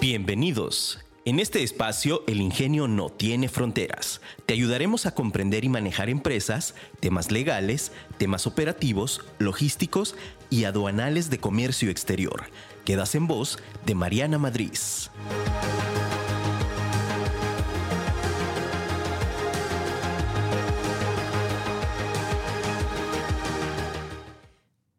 Bienvenidos. En este espacio, el ingenio no tiene fronteras. Te ayudaremos a comprender y manejar empresas, temas legales, temas operativos, logísticos y aduanales de comercio exterior. Quedas en voz de Mariana Madrid.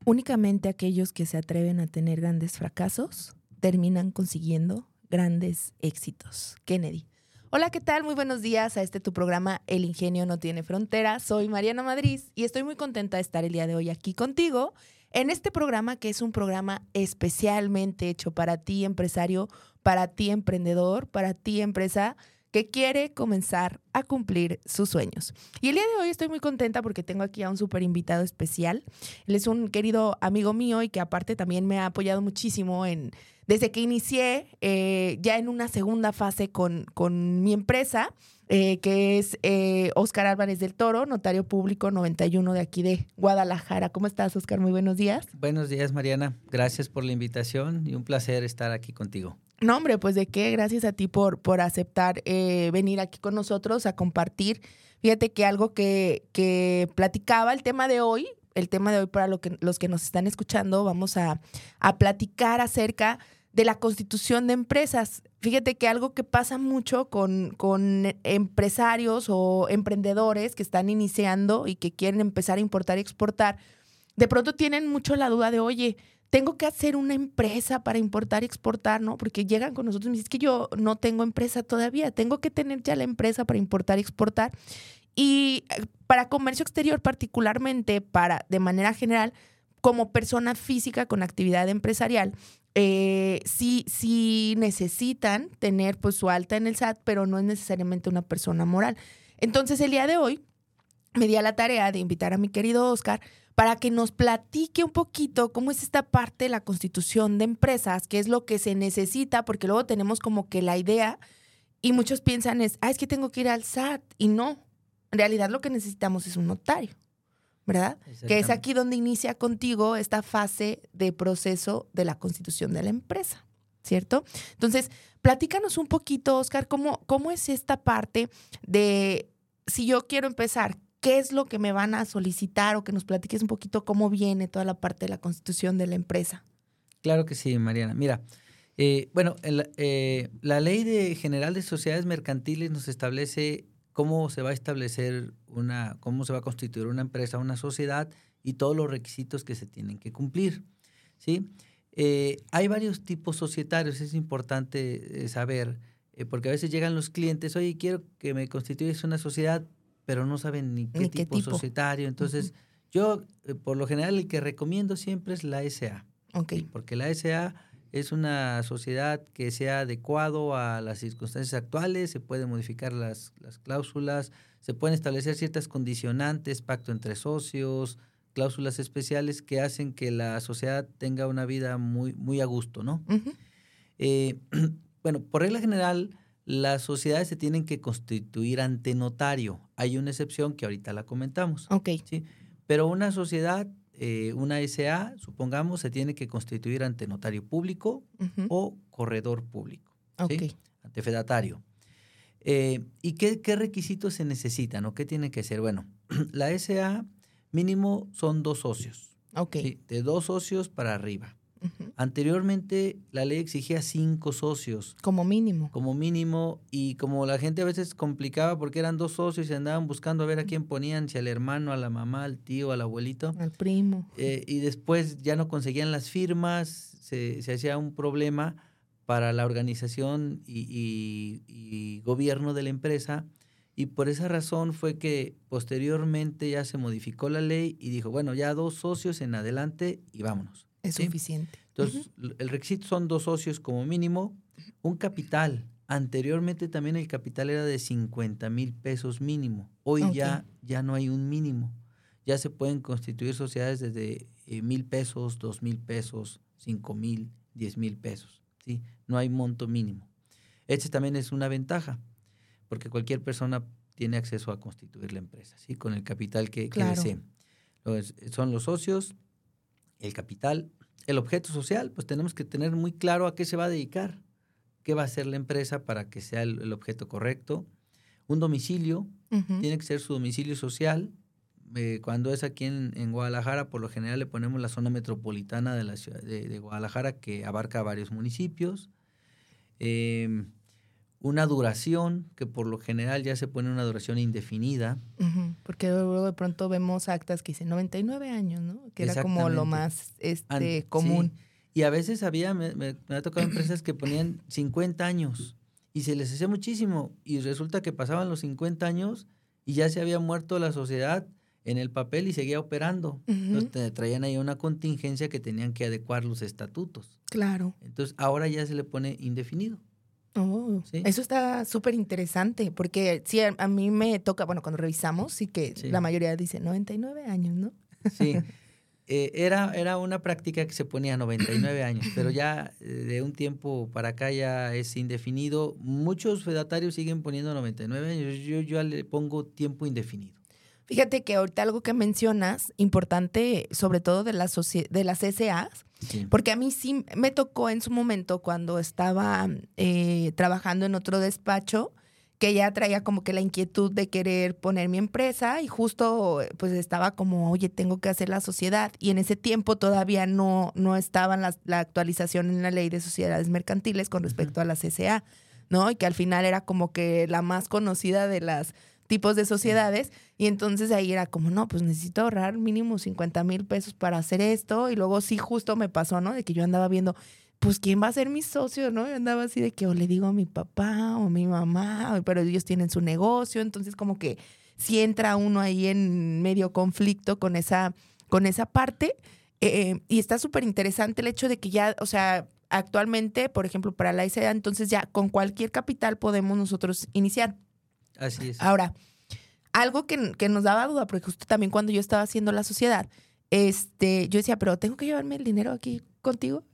Únicamente aquellos que se atreven a tener grandes fracasos terminan consiguiendo grandes éxitos. Kennedy. Hola, ¿qué tal? Muy buenos días a este tu programa El Ingenio no tiene fronteras. Soy Mariana Madrid y estoy muy contenta de estar el día de hoy aquí contigo en este programa que es un programa especialmente hecho para ti empresario, para ti emprendedor, para ti empresa que quiere comenzar a cumplir sus sueños. Y el día de hoy estoy muy contenta porque tengo aquí a un súper invitado especial. Él es un querido amigo mío y que aparte también me ha apoyado muchísimo en, desde que inicié eh, ya en una segunda fase con, con mi empresa. Eh, que es eh, Oscar Álvarez del Toro, notario público 91 de aquí de Guadalajara. ¿Cómo estás, Oscar? Muy buenos días. Buenos días, Mariana. Gracias por la invitación y un placer estar aquí contigo. No, hombre, pues de qué, gracias a ti por, por aceptar eh, venir aquí con nosotros a compartir. Fíjate que algo que, que platicaba el tema de hoy, el tema de hoy para lo que, los que nos están escuchando, vamos a, a platicar acerca de la constitución de empresas. Fíjate que algo que pasa mucho con, con, empresarios o emprendedores que están iniciando y que quieren empezar a importar y exportar, de pronto tienen mucho la duda de, oye, tengo que hacer una empresa para importar y exportar, ¿no? Porque llegan con nosotros y dicen, es que yo no tengo empresa todavía, tengo que tener ya la empresa para importar y exportar. Y eh, para comercio exterior particularmente, para de manera general, como persona física con actividad empresarial, eh, sí, sí necesitan tener pues su alta en el SAT, pero no es necesariamente una persona moral. Entonces el día de hoy me di a la tarea de invitar a mi querido Oscar para que nos platique un poquito cómo es esta parte de la constitución de empresas, qué es lo que se necesita, porque luego tenemos como que la idea y muchos piensan es, ah, es que tengo que ir al SAT y no, en realidad lo que necesitamos es un notario. ¿Verdad? Que es aquí donde inicia contigo esta fase de proceso de la constitución de la empresa, ¿cierto? Entonces, platícanos un poquito, Oscar, cómo, cómo es esta parte de, si yo quiero empezar, qué es lo que me van a solicitar o que nos platiques un poquito cómo viene toda la parte de la constitución de la empresa. Claro que sí, Mariana. Mira, eh, bueno, eh, la ley de general de sociedades mercantiles nos establece cómo se va a establecer una, cómo se va a constituir una empresa, una sociedad y todos los requisitos que se tienen que cumplir. ¿sí? Eh, hay varios tipos societarios, es importante saber, porque a veces llegan los clientes, oye, quiero que me constituyes una sociedad, pero no saben ni qué, tipo, societario. Entonces, yo, eh, por lo general, el que recomiendo siempre es la SA. Ok. Porque la SA es una sociedad que sea adecuado a las circunstancias actuales, se pueden modificar las, las cláusulas, se pueden establecer ciertas condicionantes, pacto entre socios, cláusulas especiales que hacen que la sociedad tenga una vida muy, muy a gusto, ¿no? Eh, bueno, por regla general, las sociedades se tienen que constituir ante notario. Hay una excepción que ahorita la comentamos. Ok. ¿sí? Pero una sociedad, eh, una SA, supongamos, se tiene que constituir ante notario público o corredor público. ¿sí? Ante fedatario. Eh, ¿Y qué, qué, requisitos se necesitan o qué tiene que ser? Bueno, la SA mínimo son dos socios. De dos socios para arriba. Anteriormente la ley exigía cinco socios. Como mínimo. Como mínimo. Y como la gente a veces complicaba porque eran dos socios y andaban buscando a ver a quién ponían, si al hermano, a la mamá, al tío, al abuelito. Al primo. Eh, y después ya no conseguían las firmas, se, se hacía un problema para la organización y, y gobierno de la empresa. Y por esa razón fue que posteriormente ya se modificó la ley y dijo, bueno, ya dos socios en adelante y vámonos. Es suficiente. Entonces, el requisito son dos socios como mínimo, un capital. Anteriormente también el capital era de 50 mil pesos mínimo. Hoy ya, ya no hay un mínimo. Ya se pueden constituir sociedades desde eh, mil pesos, dos mil pesos, cinco mil, diez mil pesos. ¿sí? No hay monto mínimo. Este también es una ventaja, porque cualquier persona tiene acceso a constituir la empresa, ¿sí? con el capital que, que desee. son los socios, el capital, el objeto social, pues tenemos que tener muy claro a qué se va a dedicar. qué va a hacer la empresa para que sea el, el objeto correcto. Un domicilio, tiene que ser su domicilio social. Eh, cuando es aquí en, en Guadalajara, por lo general le ponemos la zona metropolitana de la ciudad de, de Guadalajara, que abarca varios municipios. Eh, una duración, que por lo general ya se pone una duración indefinida. Porque luego de pronto vemos actas que dicen 99 años, ¿no? Que era como lo más An- este, sí. común. Y a veces había, me, me- me ha tocado empresas que ponían 50 años y se les hacía muchísimo. Y resulta que pasaban los 50 años y ya se había muerto la sociedad en el papel y seguía operando. Ujú. Entonces te traían ahí una contingencia que tenían que adecuar los estatutos. Claro. Entonces ahora ya se le pone indefinido. Oh, Sí. Eso está súper interesante, porque sí, a, mí me toca, bueno, cuando revisamos, sí que Sí. la mayoría dice 99 años, ¿no? Sí. Eh, era, era una práctica que se ponía a 99 años, pero ya eh, de un tiempo para acá ya es indefinido. Muchos fedatarios siguen poniendo 99 años. Yo, yo ya le pongo tiempo indefinido. Fíjate que ahorita algo que mencionas, importante, sobre todo de las, de las SAs, Sí. porque a mí sí me tocó en su momento cuando estaba eh, trabajando en otro despacho, que ya traía como que la inquietud de querer poner mi empresa y justo pues estaba como, oye, tengo que hacer la sociedad. Y en ese tiempo todavía no, no estaba la actualización en la ley de sociedades mercantiles con respecto a las SA, ¿no? Y que al final era como que la más conocida de las tipos de sociedades. Y entonces ahí era como, no, pues necesito ahorrar mínimo 50 mil pesos para hacer esto. Y luego sí, justo me pasó, ¿no? De que yo andaba viendo, pues, ¿quién va a ser mi socio, no? Yo andaba así de que o le digo a mi papá o a mi mamá, pero ellos tienen su negocio. Entonces, como que si entra uno ahí en medio conflicto con esa, con esa parte. Eh, y está súper interesante el hecho de que ya, o sea, actualmente, por ejemplo, para la ICA, entonces ya con cualquier capital podemos nosotros iniciar. Así es. Ahora, algo que, que nos daba duda, porque justo también cuando yo estaba haciendo la sociedad, este, yo decía, pero tengo que llevarme el dinero aquí contigo.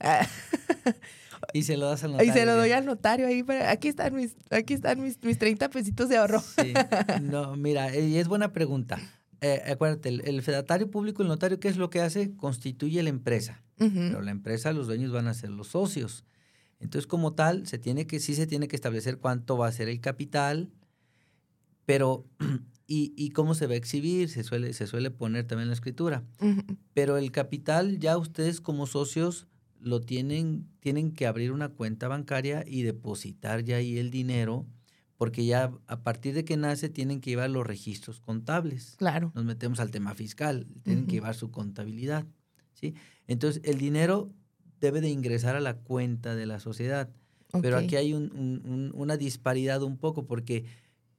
Y se lo das al y notario. se lo doy al notario ahí. para- aquí están mis, aquí están mis, mis 30 pesitos de ahorro. Sí. No, mira, eh, y es buena pregunta. Eh, acuérdate, el, el fedatario público, el notario, ¿qué es lo que hace? Constituye la empresa. Pero la empresa, los dueños van a ser los socios. Entonces, como tal, se tiene que, sí se tiene que establecer cuánto va a ser el capital, pero, y, y cómo se va a exhibir, se suele, se suele poner también la escritura. Pero el capital, ya ustedes como socios lo tienen, tienen que abrir una cuenta bancaria y depositar ya ahí el dinero, porque ya a partir de que nace tienen que llevar los registros contables Claro. nos metemos al tema fiscal, tienen que llevar su contabilidad, ¿sí? Entonces, el dinero debe de ingresar a la cuenta de la sociedad, pero aquí hay un- un- un- una disparidad un poco porque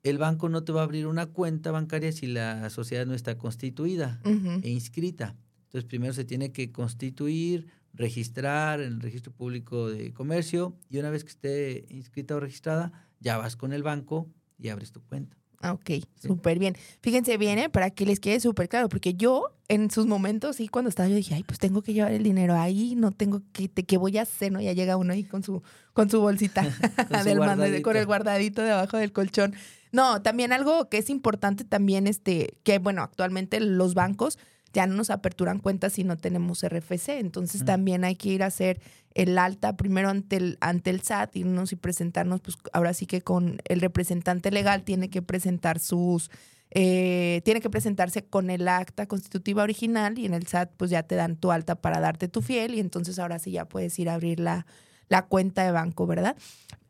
el banco no te va a abrir una cuenta bancaria si la sociedad no está constituida e inscrita. Entonces, primero se tiene que constituir, registrar en el registro público de comercio y una vez que esté inscrita o registrada, ya vas con el banco y abres tu cuenta. Ah, Ok, súper bien. Fíjense bien, ¿eh? para que les quede súper claro, porque yo en sus momentos, sí, cuando estaba, yo dije, ay, pues tengo que llevar el dinero ahí, no tengo que, te- ¿qué voy a hacer? ¿no? Ya llega uno ahí con su, con su bolsita Con su del mando, con el guardadito debajo del colchón. No, también algo que es importante también, este, que bueno, actualmente los bancos ya no nos aperturan cuentas si no tenemos RFC, entonces Ujú. también hay que ir a hacer el alta primero ante el, ante el SAT, irnos y presentarnos, pues ahora sí que con el representante legal tiene que presentar sus, eh, tiene que presentarse con el acta constitutiva original y en el SAT pues ya te dan tu alta para darte tu fiel y entonces ahora sí ya puedes ir a abrir la, la cuenta de banco, ¿verdad?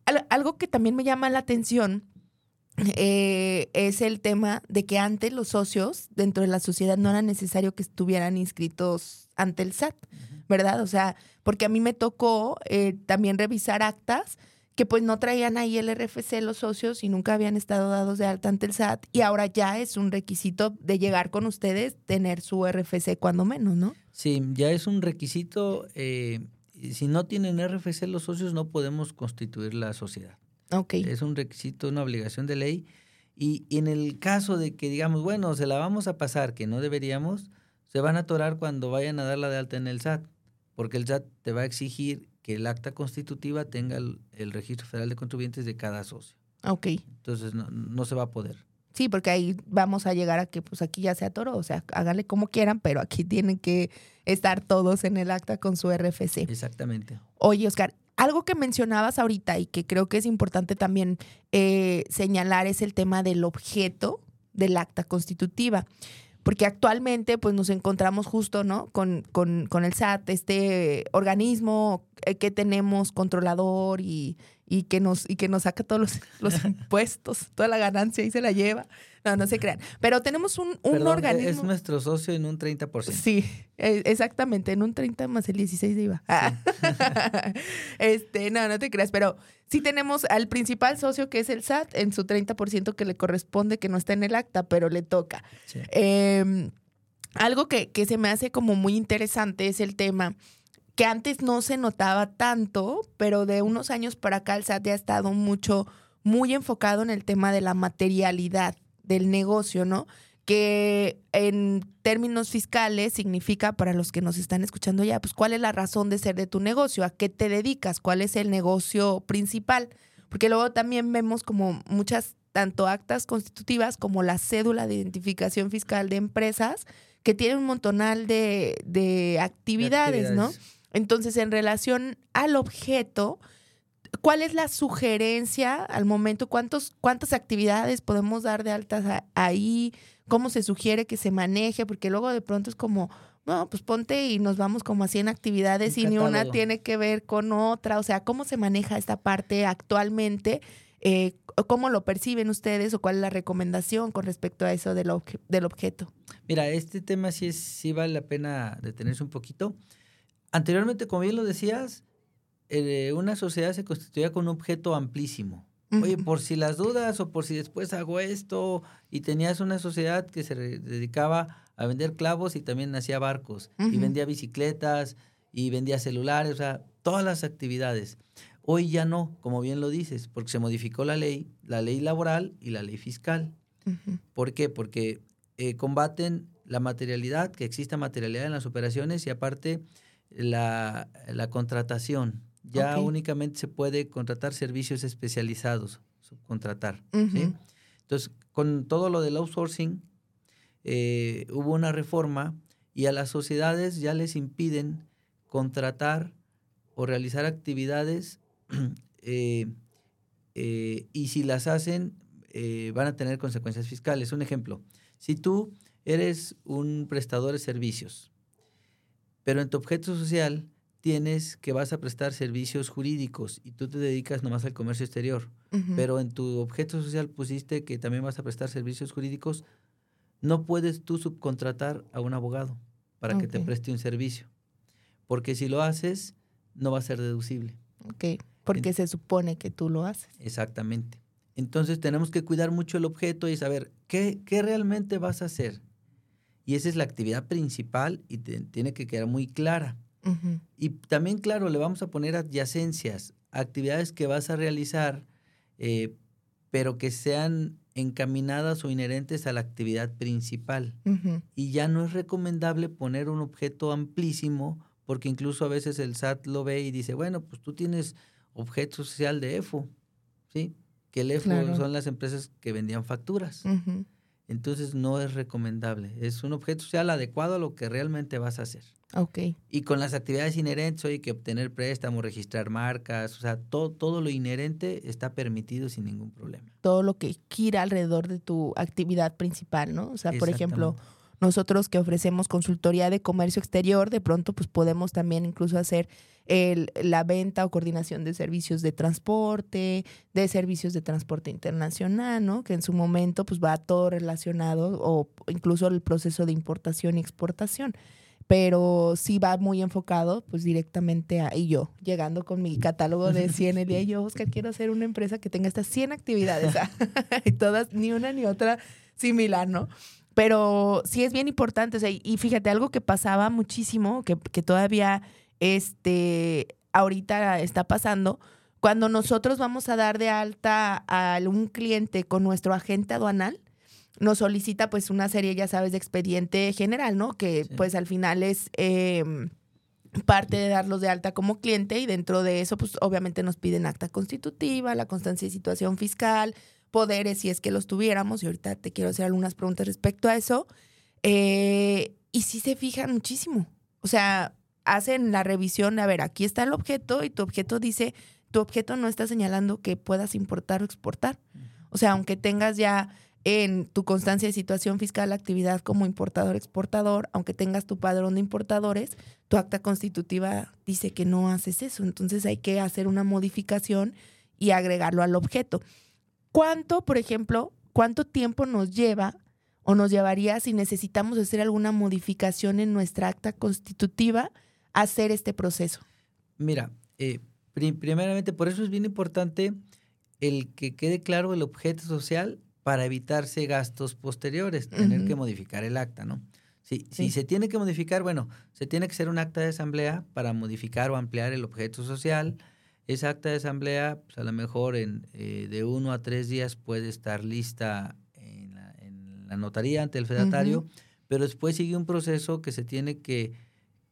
Al- algo que también me llama la atención eh, es el tema de que antes los socios dentro de la sociedad no era necesario que estuvieran inscritos ante el SAT, ¿verdad? O sea, porque a mí me tocó eh, también revisar actas que pues no traían ahí el RFC los socios y nunca habían estado dados de alta ante el SAT y ahora ya es un requisito de llegar con ustedes tener su RFC cuando menos, ¿no? Sí, ya es un requisito. eh, si no tienen RFC los socios, no podemos constituir la sociedad. Ok. Es un requisito, una obligación de ley. Y, y en el caso de que digamos, bueno, se la vamos a pasar, que no deberíamos, se van a atorar cuando vayan a darla de alta en el SAT, porque el SAT te va a exigir que el acta constitutiva tenga el, el registro federal de contribuyentes de cada socio. Ok. Entonces no, no se va a poder. Sí, porque ahí vamos a llegar a que pues aquí ya se atoró, o sea, háganle como quieran, pero aquí tienen que estar todos en el acta con su RFC. Exactamente. Oye, Oscar, algo que mencionabas ahorita y que creo que es importante también eh, señalar es el tema del objeto del acta constitutiva porque actualmente pues nos encontramos justo, ¿no? Con, con, con el SAT, este organismo eh, que tenemos controlador y, y, que, nos, y que nos saca todos los, los impuestos, toda la ganancia y se la lleva. No, no se crean. Pero tenemos un, un organismo. Es nuestro socio en un 30%. Sí, e, exactamente, en un 30 más el 16 de IVA. este, no, no te creas, pero sí tenemos al principal socio que es el SAT en su 30% que le corresponde, que no está en el acta, pero le toca. Em, algo que, que se me hace como muy interesante es el tema que antes no se notaba tanto, pero de unos años para acá el SAT ya ha estado mucho, muy enfocado en el tema de la materialidad del negocio, ¿no? Que en términos fiscales significa para los que nos están escuchando ya, pues cuál es la razón de ser de tu negocio, a qué te dedicas, cuál es el negocio principal. Porque luego también vemos como muchas, tanto actas constitutivas como la cédula de identificación fiscal de empresas que tienen un montonal de, de actividades, ¿no? Entonces, en relación al objeto, ¿Cuál es la sugerencia al momento? ¿Cuántos, ¿Cuántas actividades podemos dar de altas ahí? ¿Cómo se sugiere que se maneje? Porque luego de pronto es como, no, pues ponte y nos vamos como a 100 actividades y ni una tiene que ver con otra. O sea, ¿cómo se maneja esta parte actualmente? Eh, ¿Cómo lo perciben ustedes o cuál es la recomendación con respecto a eso del, del objeto? Mira, este tema sí, es, sí vale la pena detenerse un poquito. Anteriormente, como bien lo decías, eh, una sociedad se constituía con un objeto amplísimo. Oye, por si las dudas o por si después hago esto, y tenías una sociedad que se dedicaba a vender clavos y también hacía barcos, y vendía bicicletas, y vendía celulares, o sea, todas las actividades. Hoy ya no, como bien lo dices, porque se modificó la ley, la ley laboral y la ley fiscal. ¿Por qué? Porque eh, combaten la materialidad, que exista materialidad en las operaciones y aparte la, la contratación ya únicamente se puede contratar servicios especializados, subcontratar. Entonces, con todo lo del outsourcing, eh, hubo una reforma y a las sociedades ya les impiden contratar o realizar actividades eh, eh, y si las hacen van a tener consecuencias fiscales. Un ejemplo, si tú eres un prestador de servicios, pero en tu objeto social tienes que vas a prestar servicios jurídicos y tú te dedicas nomás al comercio exterior, pero en tu objeto social pusiste que también vas a prestar servicios jurídicos, no puedes tú subcontratar a un abogado para que te preste un servicio, porque si lo haces, no va a ser deducible. Ok, porque se supone que tú lo haces. Exactamente. Entonces tenemos que cuidar mucho el objeto y saber qué, qué realmente vas a hacer. Y esa es la actividad principal y tiene que quedar muy clara. Y también, claro, le vamos a poner adyacencias, actividades que vas a realizar, eh, pero que sean encaminadas o inherentes a la actividad principal. Y ya no es recomendable poner un objeto amplísimo, porque incluso a veces el SAT lo ve y dice, bueno, pues tú tienes objeto social de EFO, ¿sí? Que el EFO son las empresas que vendían facturas. Entonces no es recomendable. Es un objeto social adecuado a lo que realmente vas a hacer. Ok. Y con las actividades inherentes, hay que obtener préstamos, registrar marcas, o sea, todo, todo lo inherente está permitido sin ningún problema. Todo lo que gira alrededor de tu actividad principal, ¿no? O sea, por ejemplo, nosotros que ofrecemos consultoría de comercio exterior, de pronto pues podemos también incluso hacer el, la venta o coordinación de servicios de transporte, de servicios de transporte internacional, ¿no? Que en su momento pues va todo relacionado o incluso el proceso de importación y exportación pero sí va muy enfocado pues directamente a, y yo, llegando con mi catálogo de 100 el día, yo, Oscar, quiero hacer una empresa que tenga estas 100 actividades, y todas, ni una ni otra similar, ¿no? Pero sí es bien importante, o sea, y fíjate, algo que pasaba muchísimo, que, que todavía este, ahorita está pasando, cuando nosotros vamos a dar de alta a un cliente con nuestro agente aduanal, nos solicita pues una serie, ya sabes, de expediente general, ¿no? Que pues al final es em, parte de darlos de alta como cliente y dentro de eso pues obviamente nos piden acta constitutiva, la constancia de situación fiscal, poderes si es que los tuviéramos y ahorita te quiero hacer algunas preguntas respecto a eso. Eh, y sí se fijan muchísimo. O sea, hacen la revisión, a ver, aquí está el objeto y tu objeto dice, tu objeto no está señalando que puedas importar o exportar. O sea, aunque tengas ya en tu constancia de situación fiscal actividad como importador-exportador, aunque tengas tu padrón de importadores, tu acta constitutiva dice que no haces eso. Entonces hay que hacer una modificación y agregarlo al objeto. ¿Cuánto, por ejemplo, cuánto tiempo nos lleva o nos llevaría si necesitamos hacer alguna modificación en nuestra acta constitutiva hacer este proceso? Mira, eh, primeramente, por eso es bien importante el que quede claro el objeto social para evitarse gastos posteriores, tener que modificar el acta, ¿no? Si, si se tiene que modificar, bueno, se tiene que hacer un acta de asamblea para modificar o ampliar el objeto social. Esa acta de asamblea, pues a lo mejor en, eh, de uno a tres días puede estar lista en la, notaría ante el fedatario, pero después sigue un proceso que se tiene que,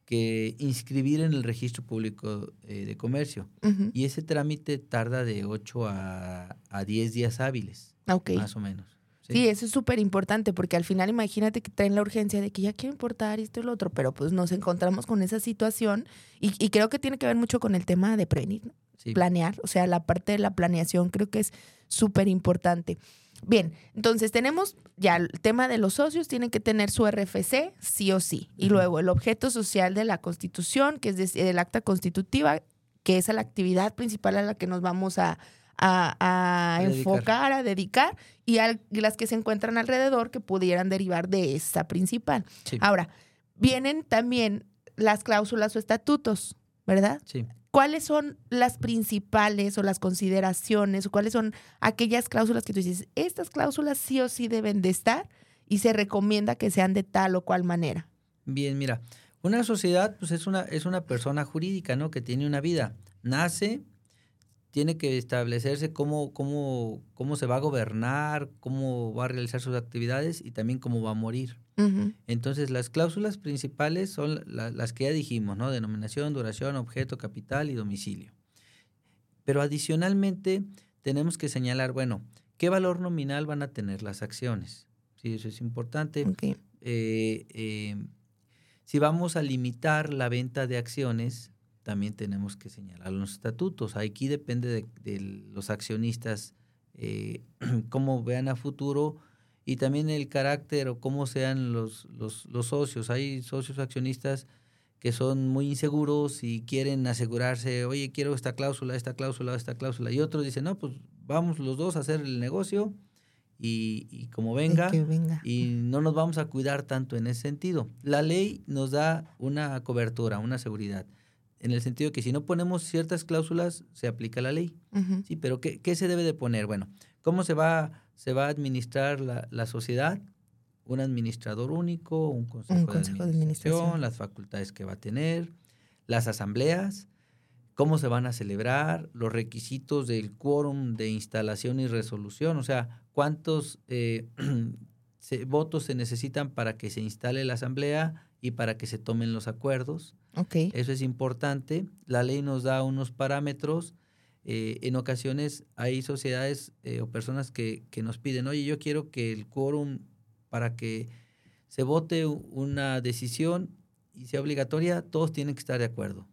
que inscribir en el registro público eh, de comercio. Y ese trámite tarda de 8 a, a 10 días hábiles. Más o menos. Sí, eso es súper importante porque al final imagínate que traen la urgencia de que ya quiero importar esto y lo otro, pero pues nos encontramos con esa situación y, creo que tiene que ver mucho con el tema de prevenir, planear, o sea, la parte de la planeación creo que es súper importante. Bien, entonces tenemos ya el tema de los socios, tienen que tener su RFC, sí o sí. Y luego el objeto social de la Constitución, que es del acta constitutiva, que es la actividad principal a la que nos vamos a, a, enfocar, a dedicar, y, las que se encuentran alrededor que pudieran derivar de esa principal. Ahora, vienen también las cláusulas o estatutos, ¿verdad? Sí. ¿Cuáles son las principales o las consideraciones o cuáles son aquellas cláusulas que tú dices, estas cláusulas sí o sí deben de estar y se recomienda que sean de tal o cual manera? Bien, mira, una sociedad pues es una, es una persona jurídica, ¿no? Que tiene una vida. Nace, tiene que establecerse cómo, cómo, cómo se va a gobernar, cómo va a realizar sus actividades y también cómo va a morir. Entonces, las cláusulas principales son las que ya dijimos, ¿no? Denominación, duración, objeto, capital y domicilio. Pero adicionalmente, tenemos que señalar, bueno, ¿qué valor nominal van a tener las acciones? Sí, eso es importante. Eh, eh, si vamos a limitar la venta de acciones, también tenemos que señalar los estatutos. Aquí depende de, los accionistas eh, cómo vean a futuro y también el carácter o cómo sean los, los, socios. Hay socios accionistas que son muy inseguros y quieren asegurarse, oye, quiero esta cláusula, esta cláusula, esta cláusula. Y otros dicen, no, pues vamos los dos a hacer el negocio y, como venga, venga, y no nos vamos a cuidar tanto en ese sentido. La ley nos da una cobertura, una seguridad en el sentido de que si no ponemos ciertas cláusulas, se aplica la ley. Sí, pero ¿qué, ¿qué, se debe de poner? Bueno, ¿cómo se va, se va a administrar la, la sociedad? Un administrador único, un consejo, de, administración, las facultades que va a tener, las asambleas, cómo se van a celebrar, los requisitos del quórum de instalación y resolución, o sea, cuántos eh, votos se necesitan para que se instale la asamblea y para que se tomen los acuerdos eso es importante. La ley nos da unos parámetros. Eh, en ocasiones hay sociedades eh, o personas que, nos piden, oye, yo quiero que el quórum para que se vote una decisión y sea obligatoria, todos tienen que estar de acuerdo.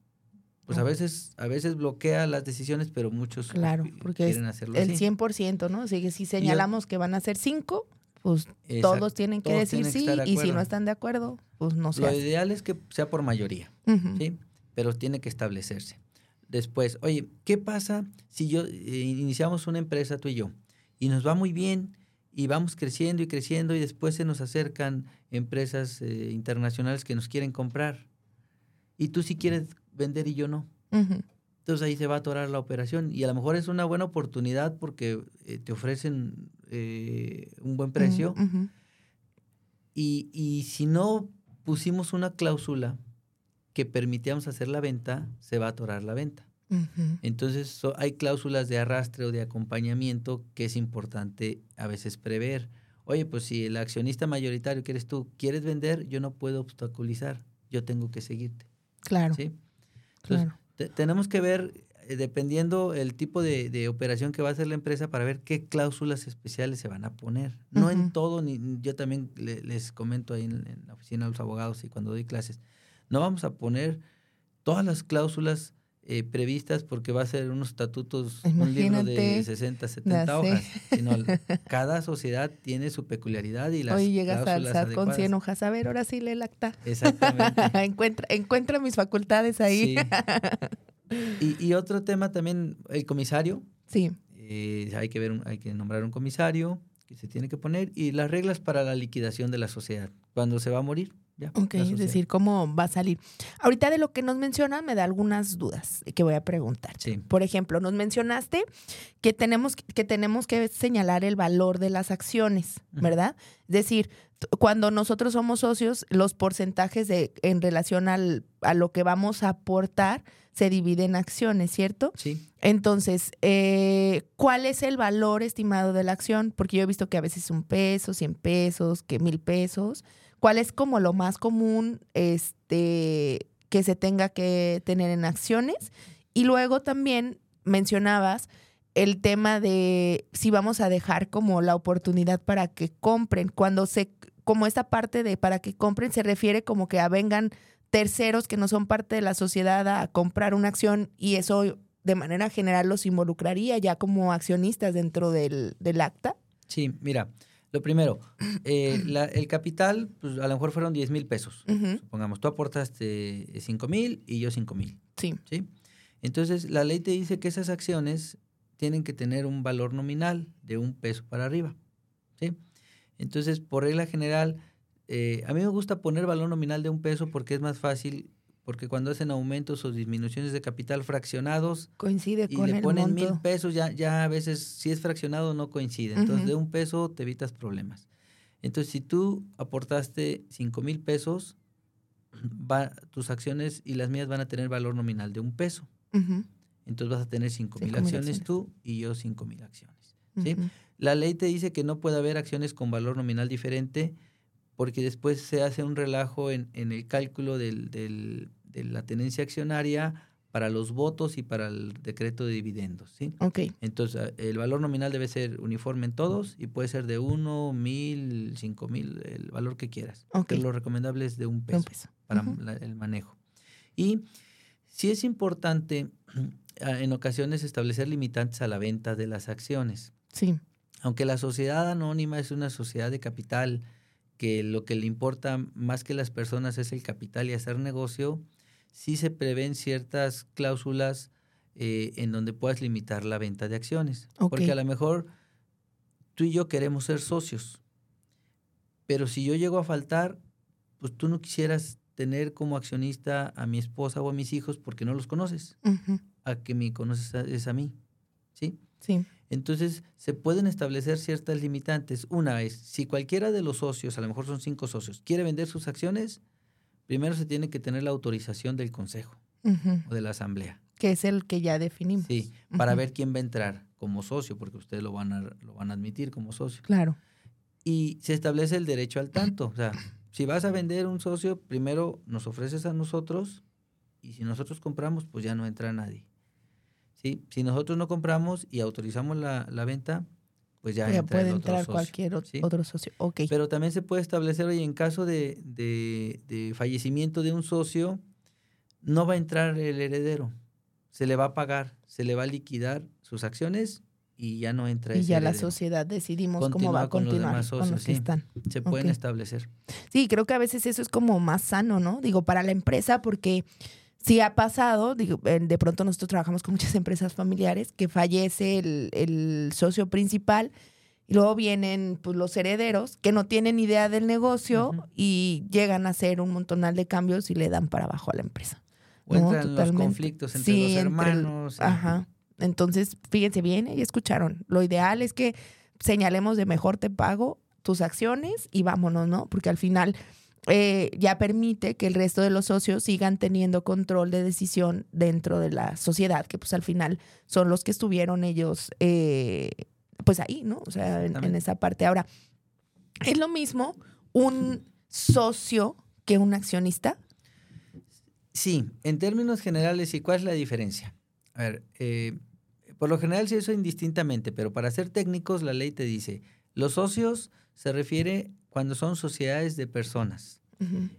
Pues a veces a veces bloquea las decisiones, pero muchos claro, porque quieren hacerlo el 100%, ¿no? Así que si señalamos que van a ser cinco, pues todos tienen que decir sí y si no están de acuerdo, pues no sé. Lo ideal es que sea por mayoría, ¿sí? Pero tiene que establecerse. Después, oye, ¿qué pasa si yo eh, iniciamos una empresa tú y yo y nos va muy bien y vamos creciendo y creciendo y después se nos acercan empresas eh, internacionales que nos quieren comprar y tú sí quieres vender y yo no? Entonces ahí se va a atorar la operación y a lo mejor es una buena oportunidad porque eh, te ofrecen eh, un buen precio. y, y, si no pusimos una cláusula que permitíamos hacer la venta, se va a atorar la venta. Entonces hay cláusulas de arrastre o de acompañamiento que es importante a veces prever. Oye, pues si el accionista mayoritario que eres tú quieres vender, yo no puedo obstaculizar, yo tengo que seguirte. Claro. ¿sí? claro tenemos que ver, eh, dependiendo el tipo de, operación que va a hacer la empresa, para ver qué cláusulas especiales se van a poner. No en todo, ni yo también les comento ahí en, la oficina de los abogados y cuando doy clases, no vamos a poner todas las cláusulas eh, previstas porque va a ser unos estatutos, un libro de 60, 70 hojas. Sino cada sociedad tiene su peculiaridad y las Hoy llegas al SAT con 100 hojas. A ver, ahora sí lee el acta. Exactamente. encuentra, encuentra mis facultades ahí. y, y, otro tema también, el comisario. Sí. Eh, hay que ver, hay que nombrar un comisario que se tiene que poner y las reglas para la liquidación de la sociedad. Cuando se va a morir, ok, es decir, cómo va a salir. Ahorita de lo que nos mencionan me da algunas dudas que voy a preguntar. Por ejemplo, nos mencionaste que tenemos, que tenemos que señalar el valor de las acciones, ¿verdad? Es decir, cuando nosotros somos socios, los porcentajes de, en relación al, a lo que vamos a aportar se dividen en acciones, ¿cierto? Sí. Entonces, eh, ¿cuál es el valor estimado de la acción? Porque yo he visto que a veces un peso, cien pesos, que mil pesos. ¿Cuál es como lo más común este, que se tenga que tener en acciones? Y luego también mencionabas el tema de si vamos a dejar como la oportunidad para que compren. Cuando se, como esta parte de para que compren se refiere como que vengan terceros que no son parte de la sociedad a comprar una acción y eso de manera general los involucraría ya como accionistas dentro del, del acta. Sí, mira, lo primero, eh, el capital, pues a lo mejor fueron 10 mil pesos. Supongamos, tú aportaste 5 mil y yo 5 mil. Sí. sí. Entonces, la ley te dice que esas acciones tienen que tener un valor nominal de un peso para arriba. ¿sí? Entonces, por regla general, eh, a mí me gusta poner valor nominal de un peso porque es más fácil porque cuando hacen aumentos o disminuciones de capital fraccionados coincide y con le ponen mil pesos, ya, ya a veces si es fraccionado no coincide. Entonces de un peso te evitas problemas. Entonces si tú aportaste cinco mil pesos, va, tus acciones y las mías van a tener valor nominal de un peso. Entonces vas a tener cinco mil acciones, tú y yo cinco mil acciones. ¿sí? La ley te dice que no puede haber acciones con valor nominal diferente porque después se hace un relajo en, en el cálculo del, del, de la tenencia accionaria para los votos y para el decreto de dividendos. ¿sí? Okay. Entonces, el valor nominal debe ser uniforme en todos y puede ser de uno, mil, cinco mil, el valor que quieras. Okay. Pero lo recomendable es de un peso, para el manejo. Y sí es importante en ocasiones establecer limitantes a la venta de las acciones. Sí. Aunque la sociedad anónima es una sociedad de capital que lo que le importa más que las personas es el capital y hacer negocio, sí se prevén ciertas cláusulas eh, en donde puedas limitar la venta de acciones. Porque a lo mejor tú y yo queremos ser socios, pero si yo llego a faltar, pues tú no quisieras tener como accionista a mi esposa o a mis hijos porque no los conoces, a que me conoces es a mí, ¿sí? Sí. Entonces, se pueden establecer ciertas limitantes. Una es, si cualquiera de los socios, a lo mejor son cinco socios, quiere vender sus acciones, primero se tiene que tener la autorización del consejo o de la asamblea. Que es el que ya definimos. Sí, para ver quién va a entrar como socio, porque ustedes lo van, a, lo van a admitir como socio. Claro. Y se establece el derecho al tanto. O sea, si vas a vender un socio, primero nos ofreces a nosotros y si nosotros compramos, pues ya no entra nadie. Si nosotros no compramos y autorizamos la, venta, pues ya, entra puede el otro entrar cualquier otro socio. Okay. Pero también se puede establecer, oye, en caso de, de, fallecimiento de un socio, no va a entrar el heredero. Se le va a pagar, se le va a liquidar sus acciones y ya no entra y ya la sociedad decidimos cómo va a continuar con los, que están. Se pueden establecer. Sí, creo que a veces eso es como más sano, ¿no? Digo, para la empresa porque Sí ha pasado, digo, de pronto nosotros trabajamos con muchas empresas familiares que fallece el, socio principal y luego vienen pues, los herederos que no tienen idea del negocio y llegan a hacer un montonal de cambios y le dan para abajo a la empresa. O entran los conflictos entre los hermanos. Ajá. Entonces, fíjense bien y escucharon. Lo ideal es que señalemos de mejor te pago tus acciones y vámonos, ¿no? Porque al final eh, ya permite que el resto de los socios sigan teniendo control de decisión dentro de la sociedad, que pues al final son los que estuvieron ellos eh, pues ahí, ¿no? O sea, en, esa parte. Ahora, ¿es lo mismo un socio que un accionista? Sí, en términos generales, ¿y cuál es la diferencia? A ver, eh, por lo general se usa indistintamente, pero para ser técnicos la ley te dice, los socios se refiere cuando son sociedades de personas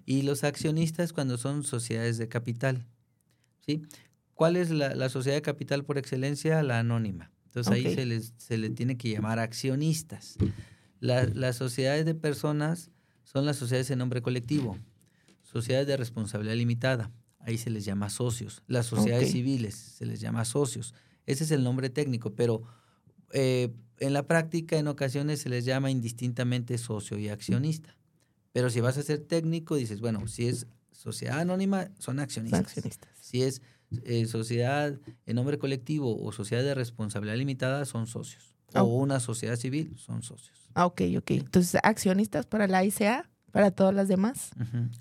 y los accionistas cuando son sociedades de capital. ¿sí? ¿Cuál es la, sociedad de capital por excelencia? La anónima. Entonces ahí se, les, se le tiene que llamar accionistas. las sociedades de personas son las sociedades en nombre colectivo, sociedades de responsabilidad limitada, ahí se les llama socios. Las sociedades civiles se les llama socios. Ese es el nombre técnico, pero eh, en la práctica en ocasiones se les llama indistintamente socio y accionista. Pero si vas a ser técnico, dices, bueno, si es sociedad anónima, son accionistas. Si es eh, sociedad en nombre colectivo o sociedad de responsabilidad limitada, son socios. O una sociedad civil, son socios. Ah, ok, ok. Entonces, accionistas para la ICA, para todas las demás.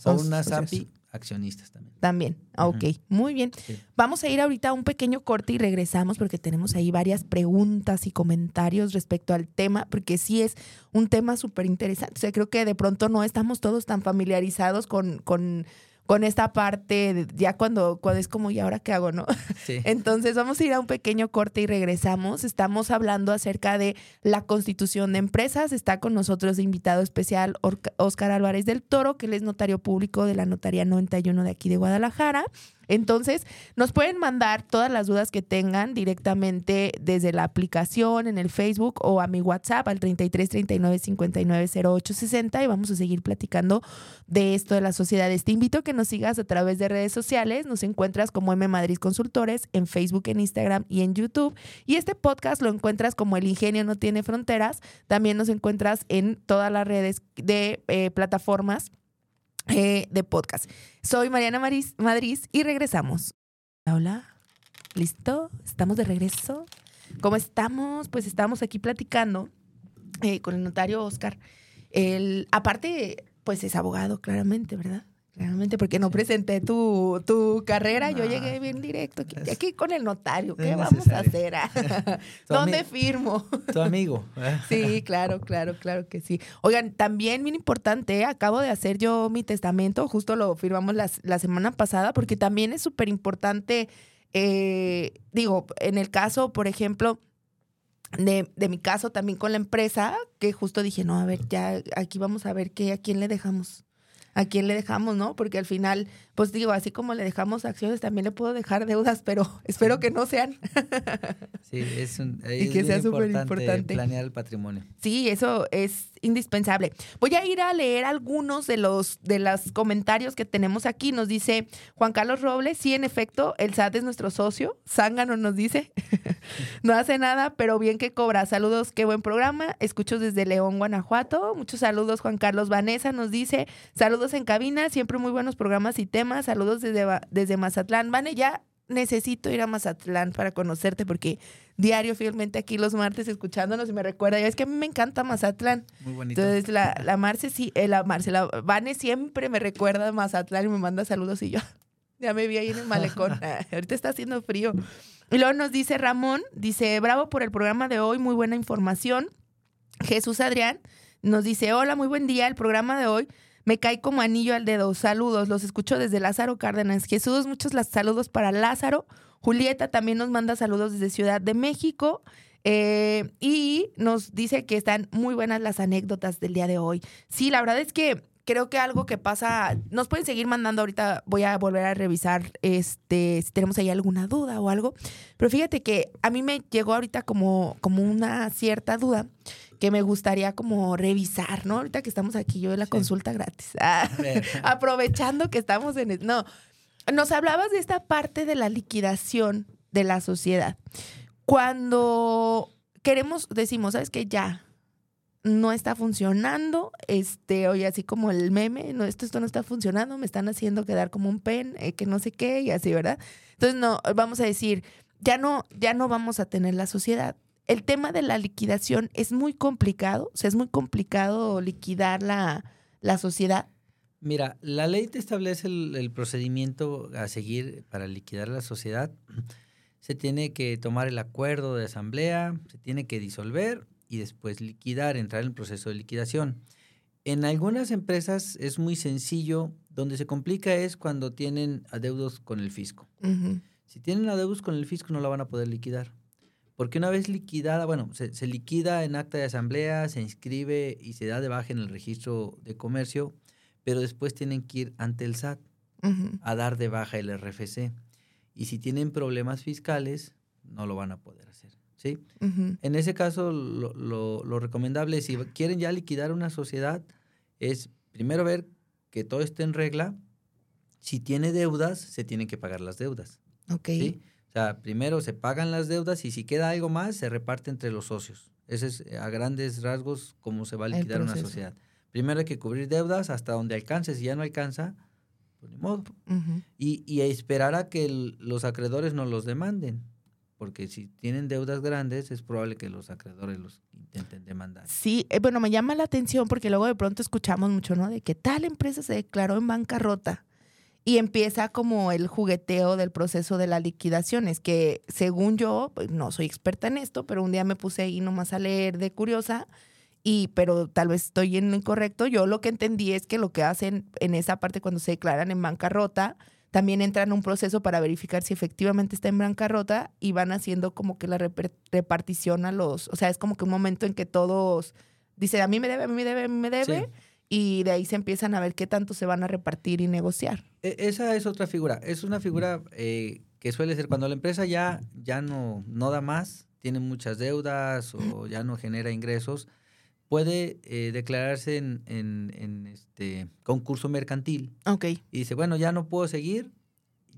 O una SAPI, accionistas también. También, ok, muy bien. Vamos a ir ahorita a un pequeño corte y regresamos porque tenemos ahí varias preguntas y comentarios respecto al tema, porque sí es un tema súper interesante. O sea, creo que de pronto no estamos todos tan familiarizados con, con con esta parte, ya cuando, cuando es como, ¿y ahora qué hago, no? Entonces vamos a ir a un pequeño corte y regresamos. Estamos hablando acerca de la constitución de empresas. Está con nosotros de invitado especial Oscar Álvarez del Toro, que él es notario público de la Notaría 91 de aquí de Guadalajara. Entonces, nos pueden mandar todas las dudas que tengan directamente desde la aplicación, en el Facebook o a mi WhatsApp al 33 39 59 08 60 y vamos a seguir platicando de esto de las sociedades. Te invito a que nos sigas a través de redes sociales. Nos encuentras como M Madrid Consultores en Facebook, en Instagram y en YouTube. Y este podcast lo encuentras como El Ingenio No Tiene Fronteras. También nos encuentras en todas las redes de eh, plataformas eh, de podcast. Soy Mariana Madrid y regresamos. Hola, ¿listo? ¿Estamos de regreso? ¿Cómo estamos? Pues estamos aquí platicando eh, con el notario Oscar. El, aparte, pues es abogado, claramente, ¿verdad? Realmente, porque no presenté tu, tu carrera, yo llegué bien directo aquí, con el notario. ¿Qué vamos a hacer? ¿Dónde firmo? Tu amigo. sí, claro, claro, claro que sí. Oigan, también bien importante, acabo de hacer yo mi testamento, justo lo firmamos la, semana pasada, porque también es súper importante, eh, digo, en el caso, por ejemplo, de, de, mi caso también con la empresa, que justo dije, no, a ver, ya aquí vamos a ver qué, a quién le dejamos a quién le dejamos, ¿no? Porque al final, pues digo, así como le dejamos acciones, también le puedo dejar deudas, pero espero que no sean. sí, es, un, y que sea súper importante planear el patrimonio. Sí, eso es indispensable. Voy a ir a leer algunos de los de los comentarios que tenemos aquí. Nos dice Juan Carlos Robles, sí, en efecto, el SAT es nuestro socio. Zángano nos dice, no hace nada, pero bien que cobra. Saludos, qué buen programa. Escucho desde León, Guanajuato. Muchos saludos, Juan Carlos Vanessa nos dice, saludos en cabina, siempre muy buenos programas y temas. Saludos desde, desde Mazatlán. Vane, ya necesito ir a Mazatlán para conocerte porque diario fielmente aquí los martes escuchándonos y me recuerda, es que a mí me encanta Mazatlán. Muy bonito. Entonces la, la Marce sí, eh, la Marce, la Vane siempre me recuerda a Mazatlán y me manda saludos y yo ya me vi ahí en el malecón. Ah, ahorita está haciendo frío. Y luego nos dice Ramón, dice, bravo por el programa de hoy, muy buena información. Jesús Adrián nos dice, hola, muy buen día, el programa de hoy me cae como anillo al dedo. Saludos, los escucho desde Lázaro Cárdenas. Jesús, muchos saludos para Lázaro. Julieta también nos manda saludos desde Ciudad de México. Eh, y nos dice que están muy buenas las anécdotas del día de hoy. Sí, la verdad es que creo que algo que pasa, nos pueden seguir mandando ahorita, voy a volver a revisar este si tenemos ahí alguna duda o algo, pero fíjate que a mí me llegó ahorita como, como una cierta duda que me gustaría como revisar, ¿no? Ahorita que estamos aquí, yo de la consulta gratis. Ah, aprovechando que estamos en... El, no, nos hablabas de esta parte de la liquidación de la sociedad. Cuando queremos, decimos, ¿sabes qué? Ya, no está funcionando, este, oye, así como el meme, no, esto, esto no está funcionando, me están haciendo quedar como un pen, eh, que no sé qué, y así, ¿verdad? Entonces, no, vamos a decir, ya no, ya no vamos a tener la sociedad el tema de la liquidación es muy complicado, o sea, es muy complicado liquidar la, sociedad. Mira, la ley te establece el, procedimiento a seguir para liquidar la sociedad. Se tiene que tomar el acuerdo de asamblea, se tiene que disolver y después liquidar, entrar en el proceso de liquidación. En algunas empresas es muy sencillo, donde se complica es cuando tienen adeudos con el fisco. Si tienen adeudos con el fisco no la van a poder liquidar porque una vez liquidada, bueno, se, liquida en acta de asamblea, se inscribe y se da de baja en el registro de comercio, pero después tienen que ir ante el SAT a dar de baja el RFC. y si tienen problemas fiscales, no lo van a poder hacer. ¿sí? Ujú. En ese caso, lo, lo- lo recomendable, si quieren ya liquidar una sociedad, es primero ver que todo esté en regla. Si tiene deudas, se tienen que pagar las deudas. Ok. ¿sí? Sea, primero se pagan las deudas y si queda algo más, se reparte entre los socios. Ese es eh, a grandes rasgos cómo se va a liquidar una sociedad. Primero hay que cubrir deudas hasta donde alcance. Si ya no alcanza, pues ni modo. Y, y esperar a que el- los acreedores no los demanden. Porque si tienen deudas grandes, es probable que los acreedores los intenten demandar. Sí, eh, bueno, me llama la atención porque luego de pronto escuchamos mucho, ¿no? De que tal empresa se declaró en bancarrota y empieza como el jugueteo del proceso de las liquidaciones, que según yo, pues no soy experta en esto, pero un día me puse ahí nomás a leer de curiosa y, pero tal vez estoy en lo incorrecto. Yo lo que entendí es que lo que hacen en esa parte cuando se declaran en bancarrota, también entran en un proceso para verificar si efectivamente está en bancarrota y van haciendo como que la repartición a los, o sea, es como que un momento en que todos dicen, a mí me debe, a mí me debe, a mí me debe, Sí. Y de ahí se empiezan a ver qué tanto se van a repartir y negociar. E- Esa es otra figura. Es una figura eh, que suele ser cuando la empresa ya, ya no, no da más, tiene muchas deudas o ya no genera ingresos, puede eh, declararse en, en- en este concurso mercantil Ok, y dice, bueno, ya no puedo seguir,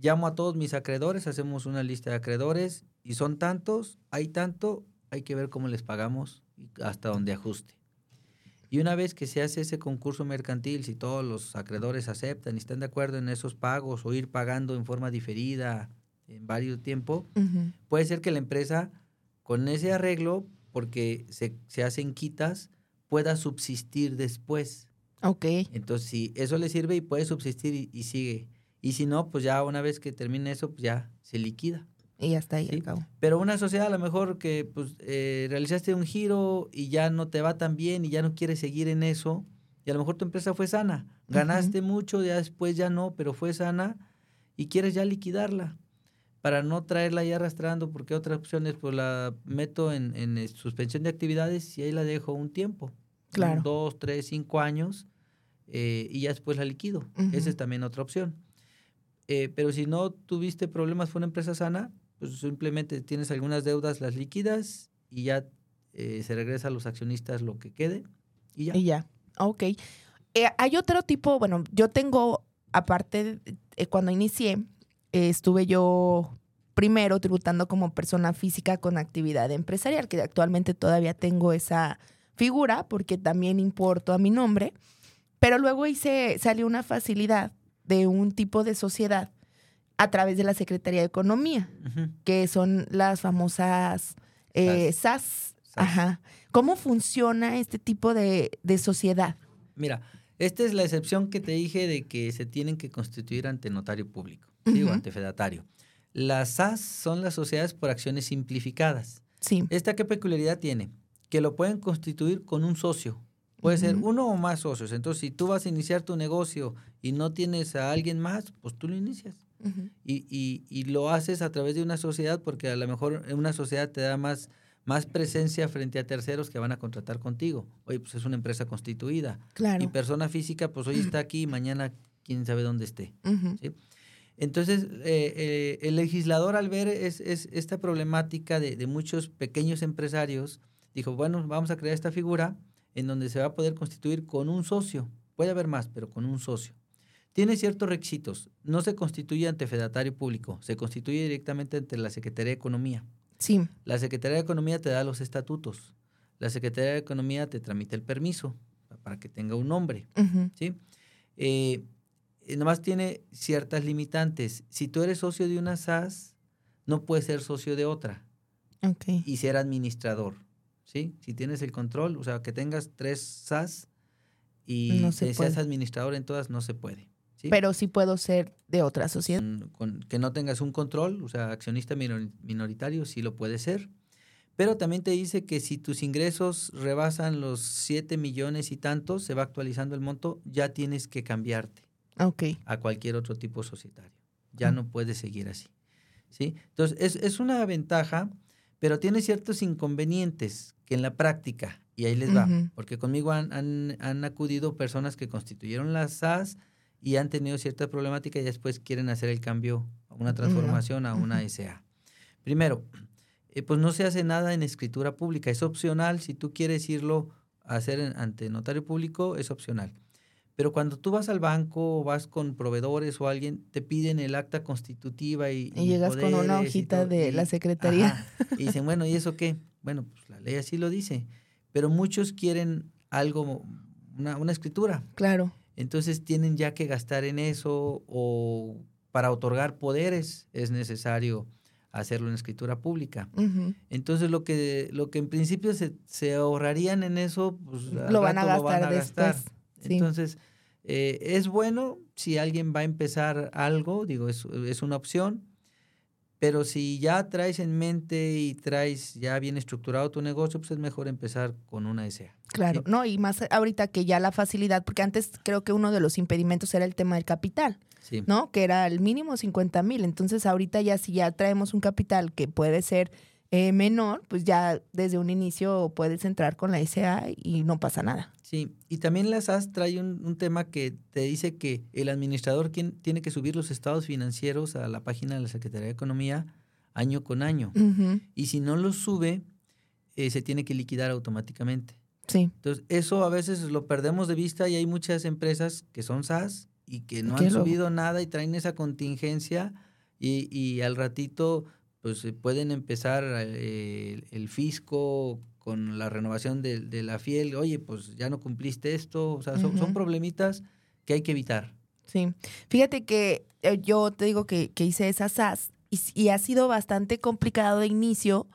llamo a todos mis acreedores, hacemos una lista de acreedores y son tantos, hay tanto, hay que ver cómo les pagamos hasta donde ajuste. Y una vez que se hace ese concurso mercantil, si todos los acreedores aceptan y están de acuerdo en esos pagos o ir pagando en forma diferida en varios tiempos, puede ser que la empresa con ese arreglo, porque se, se hacen quitas, pueda subsistir después. ok, Entonces, si eso le sirve y puede subsistir y, y sigue. Y si no, pues ya una vez que termine eso, pues ya se liquida. Y ya está ahí Sí. al cabo. Pero una sociedad a lo mejor que pues eh, realizaste un giro y ya no te va tan bien y ya no quieres seguir en eso, y a lo mejor tu empresa fue sana, ganaste mucho, ya después ya no, pero fue sana y quieres ya liquidarla para no traerla ya arrastrando, porque otra opción es pues la meto en, en, eh, suspensión de actividades y ahí la dejo un tiempo, Claro. dos, tres, cinco años, eh, y ya después la liquido. Ujú. Esa es también otra opción. Eh, pero si no tuviste problemas, fue una empresa sana, pues simplemente tienes algunas deudas, las liquidas y ya eh, se regresa a los accionistas lo que quede y ya. Y ya, ok. Eh, hay otro tipo, bueno, yo tengo, aparte, eh, cuando inicié, estuve yo primero tributando como persona física con actividad empresarial, que actualmente todavía tengo esa figura porque también importo a mi nombre, pero luego hice, salió una facilidad de un tipo de sociedad a través de la Secretaría de Economía, que son las famosas eh, SAS. SAS. Ajá. ¿Cómo funciona este tipo de, de sociedad? Mira, esta es la excepción que te dije de que se tienen que constituir ante notario público, ¿sí? o Ujú. ante fedatario. Las SAS son las sociedades por acciones simplificadas. Sí. ¿Esta qué peculiaridad tiene? Que lo pueden constituir con un socio. Puede ser uno o más socios. Entonces, si tú vas a iniciar tu negocio y no tienes a alguien más, pues tú lo inicias. Y, y- y lo haces a través de una sociedad porque a lo mejor una sociedad te da más, más presencia frente a terceros que van a contratar contigo. Oye, pues es una empresa constituida. Claro. Y persona física, pues hoy está aquí y mañana quién sabe dónde esté. Entonces, eh, eh, el legislador al ver es, es esta problemática de, de muchos pequeños empresarios, dijo, bueno, vamos a crear esta figura en donde se va a poder constituir con un socio. Puede haber más, pero con un socio. Tiene ciertos requisitos. No se constituye ante fedatario público, se constituye directamente ante la Secretaría de Economía. Sí. La Secretaría de Economía te da los estatutos. La Secretaría de Economía te tramita el permiso para que tenga un nombre. ¿sí? Eh, nomás tiene ciertas limitantes. Si tú eres socio de una SAS, no puedes ser socio de otra Ok. y ser administrador, ¿sí? Si tienes el control, o sea, que tengas tres SAS y No se que seas puede. administrador en todas, no se puede. ¿Sí? Pero sí puedo ser de otra sociedad. Con- con- que no tengas un control, o sea, accionista minor- minoritario, sí lo puede ser. Pero también te dice que si tus ingresos rebasan los 7 millones y tantos, se va actualizando el monto, ya tienes que cambiarte a cualquier otro tipo societario. Ya Mm. no puedes seguir así. ¿sí? Entonces, es, es una ventaja, pero tiene ciertos inconvenientes que en la práctica, y ahí les va, porque conmigo han, han- han acudido personas que constituyeron las SAS y han tenido cierta problemática y después quieren hacer el cambio, una transformación a una SA. Primero, eh, pues no se hace nada en escritura pública, es opcional, si tú quieres irlo a hacer ante notario público, es opcional. Pero cuando tú vas al banco o vas con proveedores o alguien, te piden el acta constitutiva y... Y, llegas con una hojita de la secretaría. y dicen, bueno, ¿y eso qué? Bueno, pues la ley así lo dice. Pero muchos quieren algo, una, una escritura. Claro. Entonces tienen ya que gastar en eso o para otorgar poderes es necesario hacerlo en escritura pública. Entonces lo que lo que en principio se, se ahorrarían en eso, pues lo, van a, gastar después. Entonces eh, es bueno si alguien va a empezar algo, digo, es, es una opción, pero si ya traes en mente y traes ya bien estructurado tu negocio, pues es mejor empezar con una SA. Claro, no, y más ahorita que ya la facilidad, porque antes creo que uno de los impedimentos era el tema del capital, ¿no? Que era el mínimo 50 mil. Entonces ahorita ya si ya traemos un capital que puede ser eh, menor, pues ya desde un inicio puedes entrar con la SA y no pasa nada. Sí, y también la SAS trae un, tema que te dice que el administrador tiene que subir los estados financieros a la página de la Secretaría de Economía año con año. Y si no los sube, eh, se tiene que liquidar automáticamente. Sí. Entonces, eso a veces lo perdemos de vista y hay muchas empresas que son SAS y que no han subido nada y traen esa contingencia y, y al ratito pues pueden empezar eh, el fisco con la renovación de, de, la fiel, oye, pues ya no cumpliste esto, o sea, son, son problemitas que hay que evitar. Sí, fíjate que eh, yo te digo que, que hice esa SAS y, y, ha sido bastante complicado de inicio,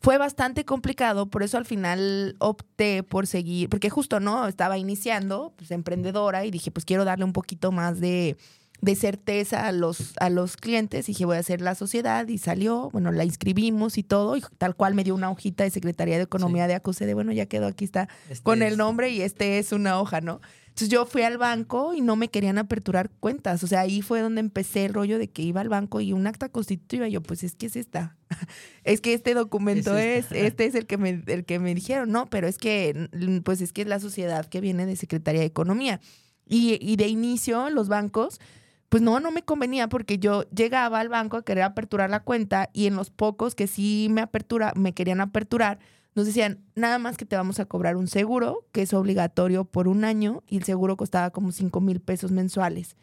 fue bastante complicado, por eso al final opté por seguir, porque justo, ¿no? Estaba iniciando, pues emprendedora y dije, pues quiero darle un poquito más de de certeza a los, a los clientes. Y dije voy a hacer la sociedad y salió, bueno, la inscribimos y todo. Y tal cual me dio una hojita de Secretaría de Economía de Acuse de, bueno, ya quedó, aquí está este con el nombre y este es una hoja, ¿no? Entonces yo fui al banco y no me querían aperturar cuentas, o sea, ahí fue donde empecé el rollo de que iba al banco y un acta constitutiva, y yo pues es que es esta, es que este documento es, este es el que, me, el que me dijeron, no, pero es que, pues es que es la sociedad que viene de Secretaría de Economía. Y, y de inicio los bancos pues no, no me convenía porque yo llegaba al banco a querer aperturar la cuenta y en los pocos que sí me apertura, me querían aperturar, nos decían, nada más que te vamos a cobrar un seguro, que es obligatorio por un año, y el seguro costaba como 5 mil pesos mensuales.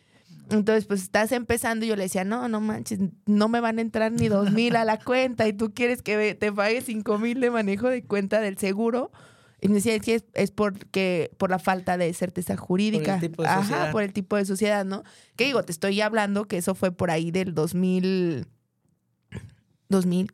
Entonces, pues estás empezando y yo le decía, no, no manches, no me van a entrar ni dos mil a la cuenta y tú quieres que te pague 5 mil de manejo de cuenta del seguro. Y me decía, es, es porque, por la falta de certeza jurídica. Por el tipo de Ajá, por el tipo de sociedad, ¿no? Que digo, te estoy hablando que eso fue por ahí del 2000, 2000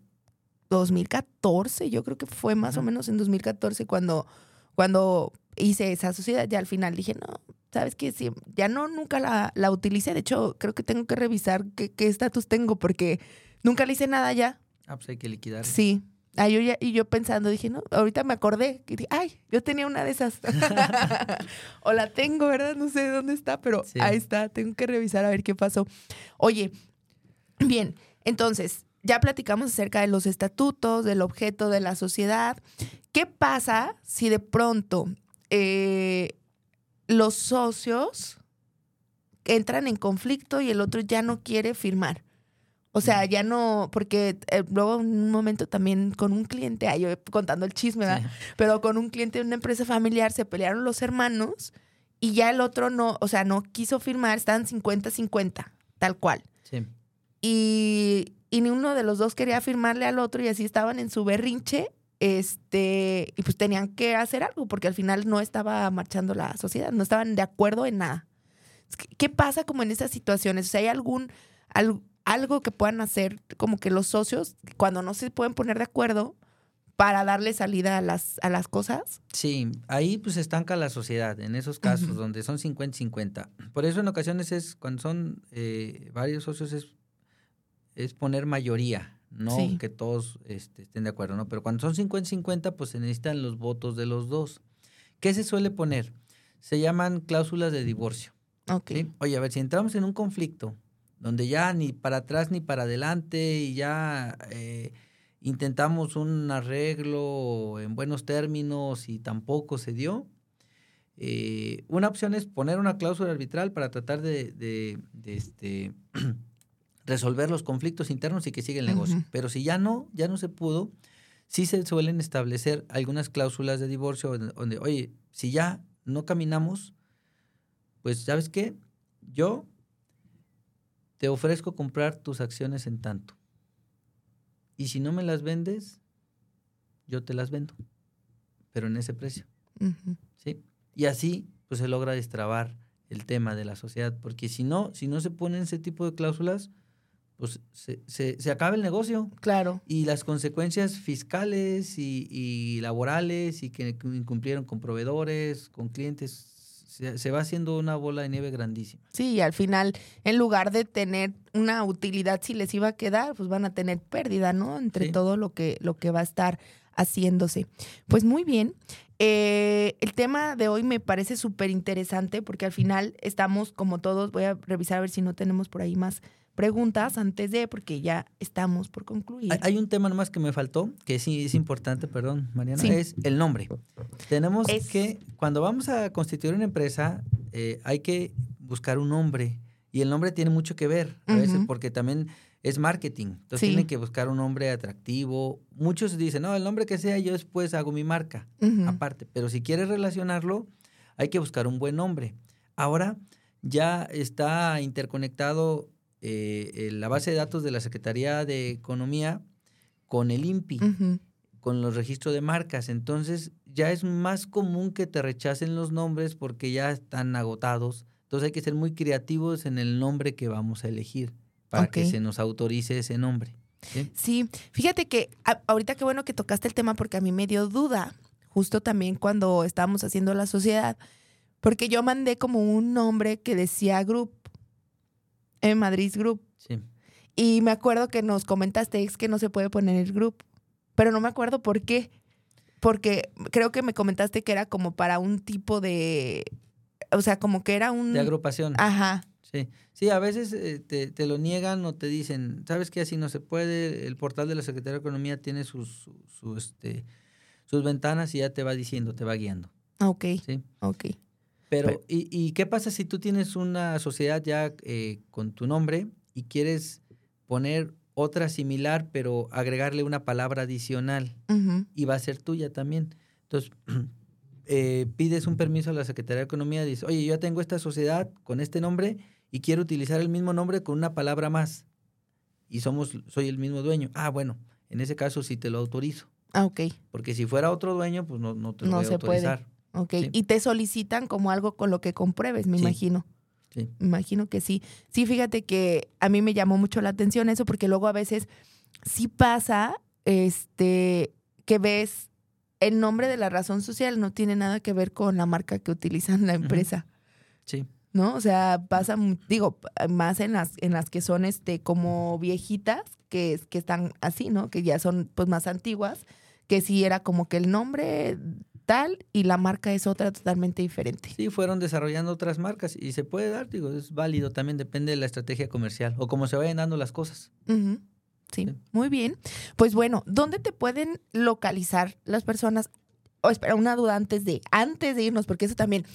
2014, yo creo que fue más o menos en 2014 cuando, cuando hice esa sociedad. Ya al final dije, no, ¿sabes qué? Sí, ya no, nunca la, la utilicé. De hecho, creo que tengo que revisar qué estatus tengo porque nunca le hice nada ya. Ah, pues hay que liquidar. Sí, Ah, yo y yo pensando, dije, no, ahorita me acordé, que dije, ay, yo tenía una de esas. o la tengo, ¿verdad? No sé dónde está, pero ahí está, tengo que revisar a ver qué pasó. Oye, bien, entonces, ya platicamos acerca de los estatutos, del objeto de la sociedad. ¿Qué pasa si de pronto eh, los socios entran en conflicto y el otro ya no quiere firmar? O sea, ya no, porque eh, luego en un momento también con un cliente, ay, yo contando el chisme, ¿verdad? Pero con un cliente de una empresa familiar se pelearon los hermanos y ya el otro no, o sea, no quiso firmar, estaban 50-50, tal cual. Sí. Y, y ni uno de los dos quería firmarle al otro y así estaban en su berrinche, este, y pues tenían que hacer algo porque al final no estaba marchando la sociedad, no estaban de acuerdo en nada. ¿Qué pasa como en esas situaciones? O sea, ¿hay algún, algún algo que puedan hacer como que los socios cuando no se pueden poner de acuerdo para darle salida a las, a las cosas? Sí, ahí pues estanca la sociedad en esos casos donde son 50-50. Por eso en ocasiones es, cuando son eh, varios socios es, es poner mayoría, no que todos este, estén de acuerdo, ¿no? Pero cuando son 50-50 pues se necesitan los votos de los dos. ¿Qué se suele poner? Se llaman cláusulas de divorcio. Ok. Oye, a ver, si entramos en un conflicto donde ya ni para atrás ni para adelante y ya eh, intentamos un arreglo en buenos términos y tampoco se dio. eh, una opción es poner una cláusula arbitral para tratar de, de, de este, resolver los conflictos internos y que siga el negocio. Pero si ya no, ya no se pudo, sí se suelen establecer algunas cláusulas de divorcio donde, donde, oye, si ya no caminamos, pues ¿sabes qué? Yo te ofrezco comprar tus acciones en tanto. Y si no me las vendes, yo te las vendo, pero en ese precio. ¿sí? Y así pues se logra destrabar el tema de la sociedad, porque si no, si no se ponen ese tipo de cláusulas, pues se, se, se acaba el negocio Claro. y las consecuencias fiscales y, y laborales y que incumplieron con proveedores, con clientes, se, se va haciendo una bola de nieve grandísima. Sí, y al final, en lugar de tener una utilidad si les iba a quedar, pues van a tener pérdida, ¿no? Entre Sí. todo lo que, lo que va a estar haciéndose. Pues muy bien. Eh, el tema de hoy me parece súper interesante porque al final estamos, como todos, voy a revisar a ver si no tenemos por ahí más preguntas antes de, porque ya estamos por concluir. Hay, un tema nomás que me faltó, que sí es importante, perdón, Mariana, Sí. es el nombre. Tenemos Es- que, cuando vamos a constituir una empresa, eh, hay que buscar un nombre. Y el nombre tiene mucho que ver, a veces, porque también es marketing. Entonces Sí. tienen que buscar un nombre atractivo. Muchos dicen, no, el nombre que sea, yo después hago mi marca aparte. Pero si quieres relacionarlo, hay que buscar un buen nombre. Ahora ya está interconectado eh, eh, la base de datos de la Secretaría de Economía con el INPI, con los registros de marcas. Entonces ya es más común que te rechacen los nombres porque ya están agotados. Entonces hay que ser muy creativos en el nombre que vamos a elegir para que se nos autorice ese nombre. ¿sí? Sí, fíjate que ahorita qué bueno que tocaste el tema porque a mí me dio duda, justo también cuando estábamos haciendo la sociedad, porque yo mandé como un nombre que decía Group, en Madrid Group, Sí. y me acuerdo que nos comentaste es que no se puede poner el Group, pero no me acuerdo por qué, porque creo que me comentaste que era como para un tipo de, o sea, como que era un... De agrupación. Ajá, Sí, sí, a veces eh, te, te lo niegan o te dicen, ¿sabes qué? Así no se puede. El portal de la Secretaría de Economía tiene sus, su- su, este, sus ventanas y ya te va diciendo, te va guiando. ok, ¿sí? ok. Pero, Pero- ¿y, y qué pasa si tú tienes una sociedad ya eh, con tu nombre y quieres poner otra similar, pero agregarle una palabra adicional y va a ser tuya también? Entonces, eh, pides un permiso a la Secretaría de Economía, dices, oye, yo ya tengo esta sociedad con este nombre y quiero utilizar el mismo nombre con una palabra más. Y somos, soy el mismo dueño. Ah, bueno, en ese caso sí te lo autorizo. Ah, ok. Porque si fuera otro dueño, pues no, no te lo No voy a se puede. Ok, Sí. y te solicitan como algo con lo que compruebes, me Sí. imagino. Sí. Me imagino que sí. Sí, fíjate que a mí me llamó mucho la atención eso porque luego a veces sí pasa este que ves el nombre de la razón social no tiene nada que ver con la marca que utilizan la empresa, Sí. ¿no? O sea, pasa digo, más en las en las que son este como viejitas que que están así, ¿no? Que ya son pues más antiguas, que sí era como que el nombre y la marca es otra totalmente diferente. Sí, fueron desarrollando otras marcas y se puede dar, digo, es válido, también depende de la estrategia comercial o cómo se vayan dando las cosas. Sí. muy bien. Pues bueno, ¿dónde te pueden localizar las personas? O espera, una duda antes de, antes de irnos, porque eso también.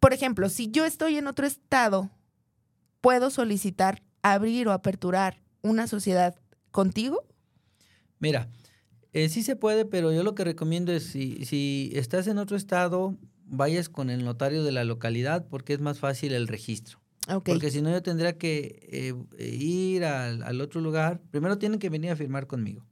Por ejemplo, si yo estoy en otro estado, ¿puedo solicitar abrir o aperturar una sociedad contigo? Mira, eh, sí se puede, pero yo lo que recomiendo es si, si estás en otro estado, vayas con el notario de la localidad porque es más fácil el registro. Ok. Porque si no, yo tendría que eh, ir al, al otro lugar. Primero tienen que venir a firmar conmigo.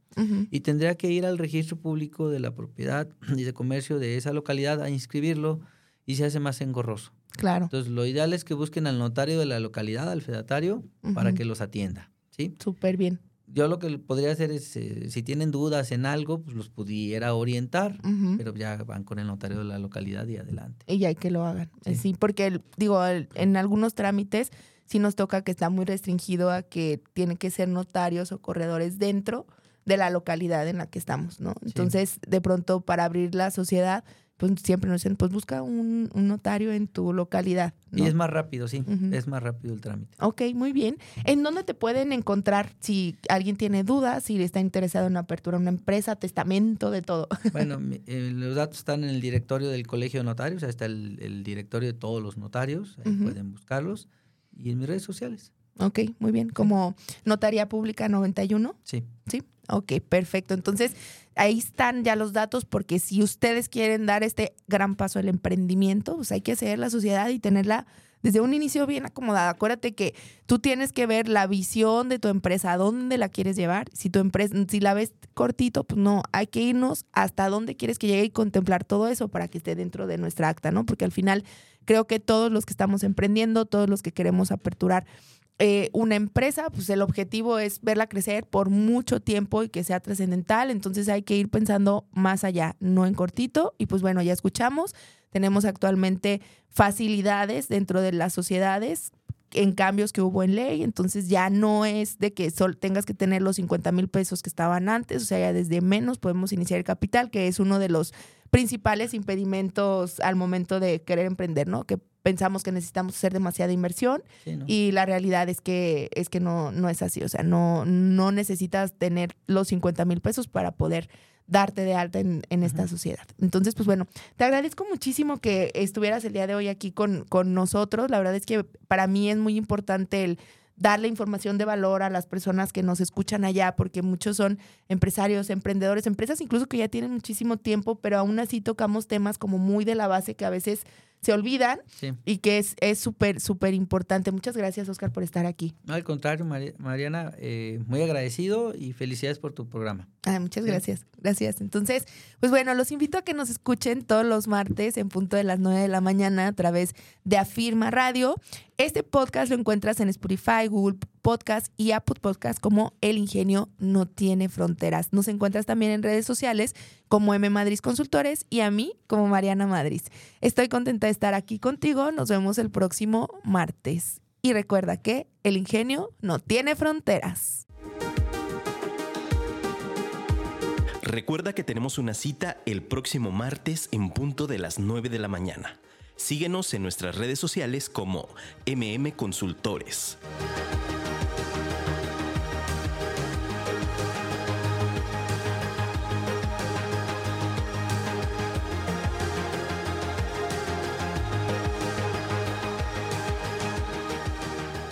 Y tendría que ir al registro público de la propiedad y de comercio de esa localidad a inscribirlo y se hace más engorroso. Claro. Entonces, lo ideal es que busquen al notario de la localidad, al fedatario, para que los atienda. ¿sí? Súper bien. Yo lo que podría hacer es, eh, si tienen dudas en algo, pues los pudiera orientar, pero ya van con el notario de la localidad y adelante. Y ya que lo hagan. Sí. Sí, porque el- digo, el- en algunos trámites sí nos toca que está muy restringido a que tienen que ser notarios o corredores dentro de la localidad en la que estamos, ¿no? Entonces, de pronto, para abrir la sociedad, pues siempre nos dicen, pues busca un, un notario en tu localidad. Y es más rápido, sí, es más rápido el trámite. Ok, muy bien. ¿En dónde te pueden encontrar si alguien tiene dudas, si está interesado en apertura de una empresa, testamento, de todo? Bueno, mi- eh, los datos están en el directorio del Colegio de Notarios, ahí está el, el directorio de todos los notarios, ahí pueden buscarlos. Y en mis redes sociales, Ok, muy bien. Como Notaría Pública 91. sí. Sí, ok, perfecto. Entonces, ahí están ya los datos porque si ustedes quieren dar este gran paso al emprendimiento, pues hay que hacer la sociedad y tenerla desde un inicio bien acomodada. Acuérdate que tú tienes que ver la visión de tu empresa, dónde la quieres llevar. Si tu empresa, si la ves cortito, pues no, hay que irnos hasta dónde quieres que llegue y contemplar todo eso para que esté dentro de nuestra acta, ¿no? Porque al final creo que todos los que estamos emprendiendo, todos los que queremos aperturar eh, una empresa, pues el objetivo es verla crecer por mucho tiempo y que sea trascendental. Entonces hay que ir pensando más allá, no en cortito. Y pues bueno, ya escuchamos, tenemos actualmente facilidades dentro de las sociedades en cambios que hubo en ley, entonces ya no es de que sol tengas que tener los 50 mil pesos que estaban antes, o sea, ya desde menos podemos iniciar el capital, que es uno de los principales impedimentos al momento de querer emprender, ¿no? Que pensamos que necesitamos hacer demasiada inversión sí, ¿no? y la realidad es que es que no, no es así. O sea, no, no necesitas tener los 50 mil pesos para poder darte de alta en, en esta sociedad. Entonces, pues bueno, te agradezco muchísimo que estuvieras el día de hoy aquí con, con nosotros. La verdad es que para mí es muy importante el darle información de valor a las personas que nos escuchan allá, porque muchos son empresarios, emprendedores, empresas incluso que ya tienen muchísimo tiempo, pero aún así tocamos temas como muy de la base que a veces se olvidan Sí. y que es es súper, súper importante. Muchas gracias, Oscar, por estar aquí. No, al contrario, Mari- Mariana, eh, muy agradecido y felicidades por tu programa. Muchas Sí. gracias, gracias. Entonces, pues bueno, los invito a que nos escuchen todos los martes en punto de las 9 de la mañana a través de Afirma Radio. Este podcast lo encuentras en Spotify, Google Podcast y Apple Podcast como El Ingenio No Tiene Fronteras. Nos encuentras también en redes sociales como M Madrid Consultores y a mí como Mariana Madrid. Estoy contenta de estar aquí contigo. Nos vemos el próximo martes. Y recuerda que el ingenio no tiene fronteras. Recuerda que tenemos una cita el próximo martes en punto de las 9 de la mañana. Síguenos en nuestras redes sociales como MM Consultores.